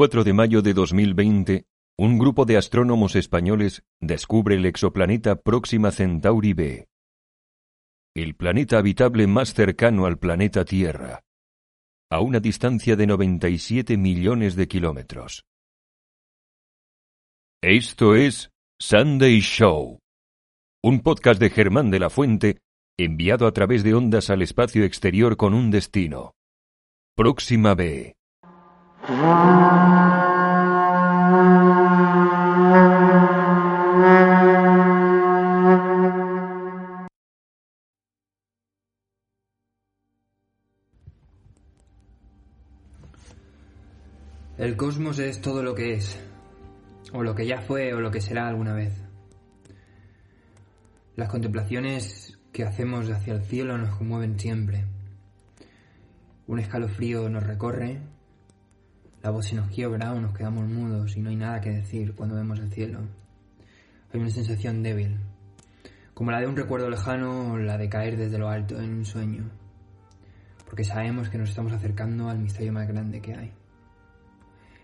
El 24 de mayo de 2020, un grupo de astrónomos españoles descubre el exoplaneta Próxima Centauri b, el planeta habitable más cercano al planeta Tierra, a una distancia de 97 millones de kilómetros. Esto es Sunday Show, un podcast de Germán de la Fuente enviado a través de ondas al espacio exterior con un destino. Próxima B. El cosmos es todo lo que es, o lo que ya fue, o lo que será alguna vez. Las contemplaciones que hacemos hacia el cielo nos conmueven siempre. Un escalofrío nos recorre, la voz se nos quiebra o nos quedamos mudos y no hay nada que decir cuando vemos el cielo. Hay una sensación débil, como la de un recuerdo lejano o la de caer desde lo alto en un sueño, porque sabemos que nos estamos acercando al misterio más grande que hay.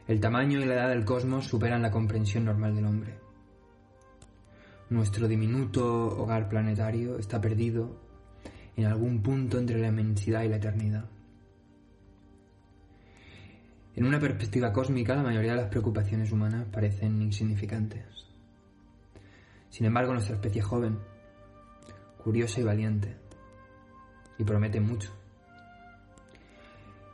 El tamaño y la edad del cosmos superan la comprensión normal del hombre. Nuestro diminuto hogar planetario está perdido en algún punto entre la inmensidad y la eternidad. En una perspectiva cósmica, la mayoría de las preocupaciones humanas parecen insignificantes. Sin embargo, nuestra especie es joven, curiosa y valiente, y promete mucho.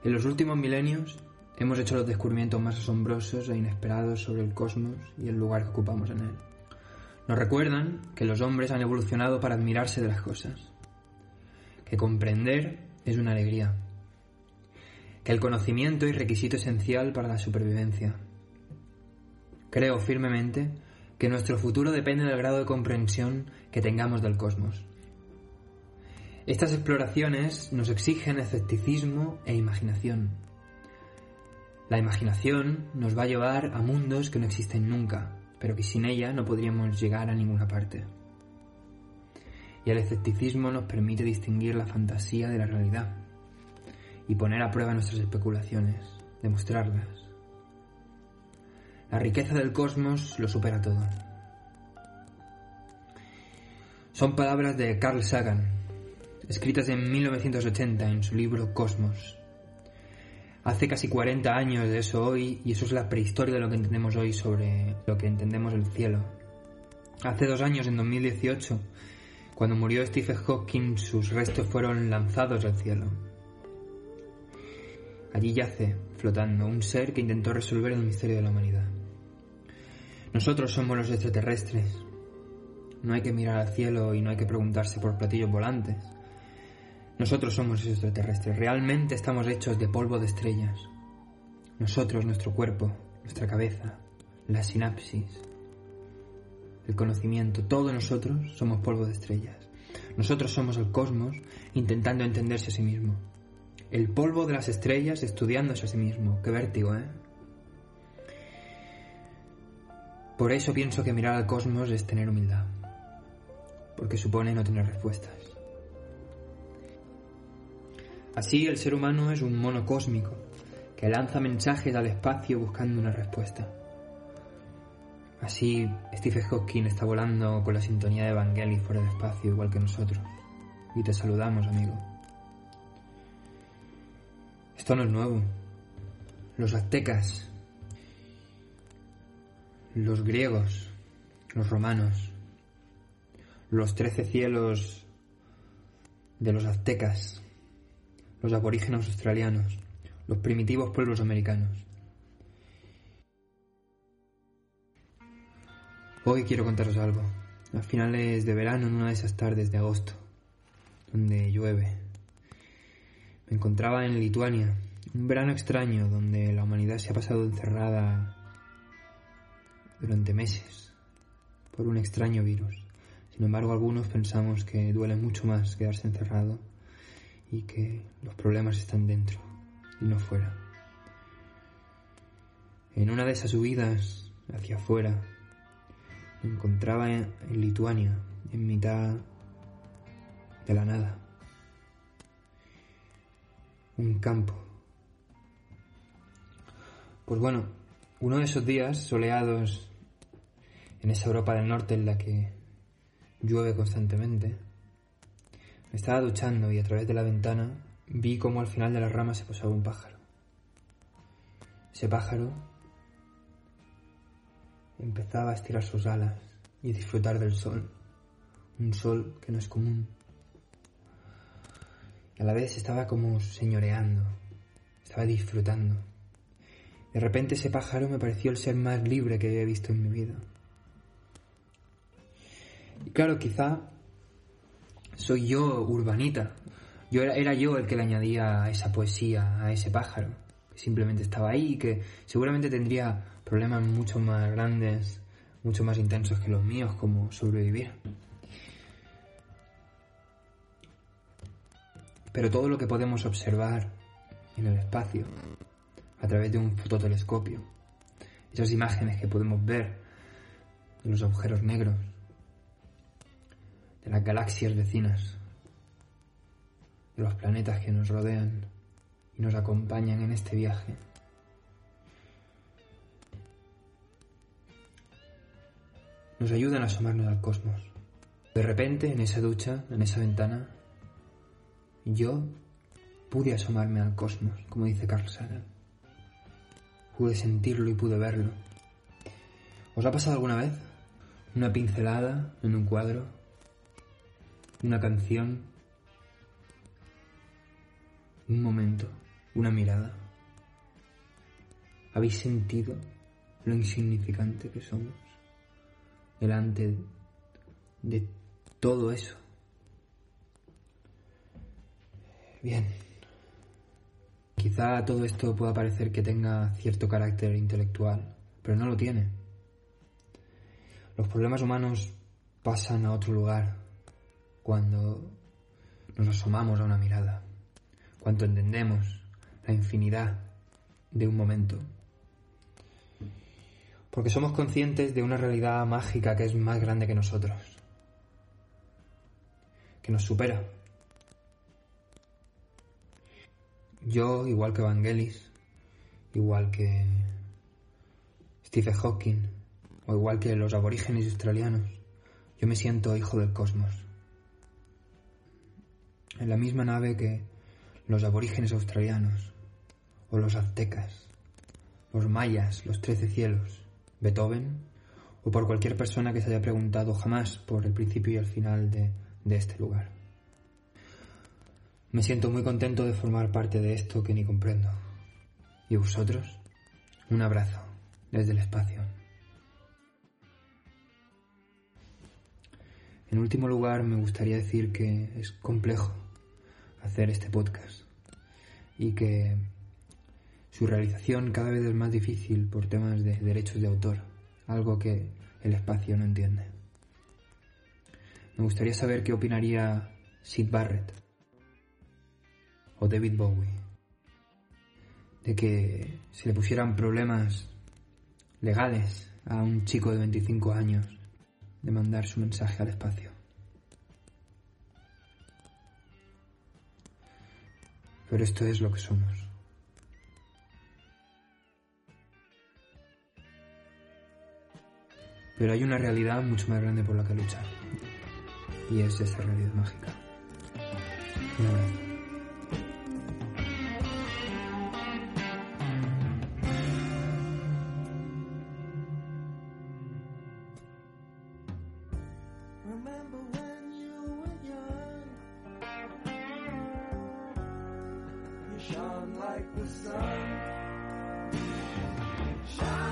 En los últimos milenios, Hemos hecho los descubrimientos más asombrosos e inesperados sobre el cosmos y el lugar que ocupamos en él. Nos recuerdan que los hombres han evolucionado para admirarse de las cosas, que comprender es una alegría, que el conocimiento es requisito esencial para la supervivencia. Creo firmemente que nuestro futuro depende del grado de comprensión que tengamos del cosmos. Estas exploraciones nos exigen escepticismo e imaginación la imaginación nos va a llevar a mundos que no existen nunca, pero que sin ella no podríamos llegar a ninguna parte. Y el escepticismo nos permite distinguir la fantasía de la realidad y poner a prueba nuestras especulaciones, demostrarlas. La riqueza del cosmos lo supera todo. Son palabras de Carl Sagan, escritas en 1980 en su libro Cosmos, Hace casi 40 años de eso hoy y eso es la prehistoria de lo que entendemos hoy sobre lo que entendemos el cielo. Hace dos años, en 2018, cuando murió Stephen Hawking, sus restos fueron lanzados al cielo. Allí yace, flotando, un ser que intentó resolver el misterio de la humanidad. Nosotros somos los extraterrestres. No hay que mirar al cielo y no hay que preguntarse por platillos volantes. Nosotros somos extraterrestres, realmente estamos hechos de polvo de estrellas. Nosotros, nuestro cuerpo, nuestra cabeza, la sinapsis, el conocimiento, todos nosotros somos polvo de estrellas. Nosotros somos el cosmos intentando entenderse a sí mismo. El polvo de las estrellas estudiándose a sí mismo. Qué vértigo, ¿eh? Por eso pienso que mirar al cosmos es tener humildad. Porque supone no tener respuestas. Así el ser humano es un mono cósmico que lanza mensajes al espacio buscando una respuesta. Así Stephen Hawking está volando con la sintonía de Evangelion fuera del espacio igual que nosotros. Y te saludamos, amigo. Esto no es nuevo. Los aztecas, los griegos los romanos, los trece cielos de los aztecas, los aborígenes australianos, los primitivos pueblos americanos. Hoy quiero contaros algo. A finales de verano, en una de esas tardes de agosto, donde llueve, me encontraba en Lituania, un verano extraño donde la humanidad se ha pasado encerrada durante meses por un extraño virus. Sin embargo, algunos pensamos que duele mucho más quedarse encerrado y que los problemas están dentro y no fuera. En una de esas subidas hacia afuera, me encontraba en, Lituania, en mitad de la nada. Un campo. Pues bueno, uno de esos días soleados en esa Europa del Norte en la que llueve constantemente, me estaba duchando y a través de la ventana vi cómo al final de la rama se posaba un pájaro. Ese pájaro empezaba a estirar sus alas y disfrutar del sol, un sol que no es común. Y a la vez estaba como señoreando, estaba disfrutando. De repente ese pájaro me pareció el ser más libre que había visto en mi vida. Y claro, quizá soy yo urbanita. Yo era, yo el que le añadía esa poesía a ese pájaro, que simplemente estaba ahí y que seguramente tendría problemas mucho más grandes, mucho más intensos que los míos, como sobrevivir. Pero todo lo que podemos observar en el espacio, a través de un fototelescopio, esas imágenes que podemos ver de los agujeros negros, de las galaxias vecinas, de los planetas que nos rodean y nos acompañan en este viaje, nos ayudan a asomarnos al cosmos. De repente, en esa ducha, en esa ventana, yo pude asomarme al cosmos, como dice Carl Sagan. Pude sentirlo y pude verlo. ¿Os ha pasado alguna vez? Una pincelada en un cuadro, una canción, un momento, una mirada. ¿Habéis sentido lo insignificante que somos? delante de todo eso. Bien. Quizá todo esto pueda parecer que tenga cierto carácter intelectual, pero no lo tiene. Los problemas humanos pasan a otro lugar cuando nos asomamos a una mirada, cuando entendemos la infinidad de un momento porque somos conscientes de una realidad mágica que es más grande que nosotros, que nos supera. Yo, igual que Vangelis, igual que Stephen Hawking, o igual que los aborígenes australianos, yo me siento hijo del cosmos. En la misma nave que los aborígenes australianos, o los aztecas, los mayas, los trece cielos, Beethoven o por cualquier persona que se haya preguntado jamás por el principio y el final de, este lugar. Me siento muy contento de formar parte de esto que ni comprendo. ¿Y vosotros? Un abrazo desde el espacio. En último lugar, me gustaría decir que es complejo hacer este podcast y que su realización cada vez es más difícil por temas de derechos de autor, algo que el espacio no entiende. Me gustaría saber qué opinaría Sid Barrett o David Bowie de que se le pusieran problemas legales a un chico de 25 años de mandar su mensaje al espacio. Pero esto es lo que somos. Pero hay una realidad mucho más grande por la que luchar. Y es esa realidad mágica. You shone like the sun. Shine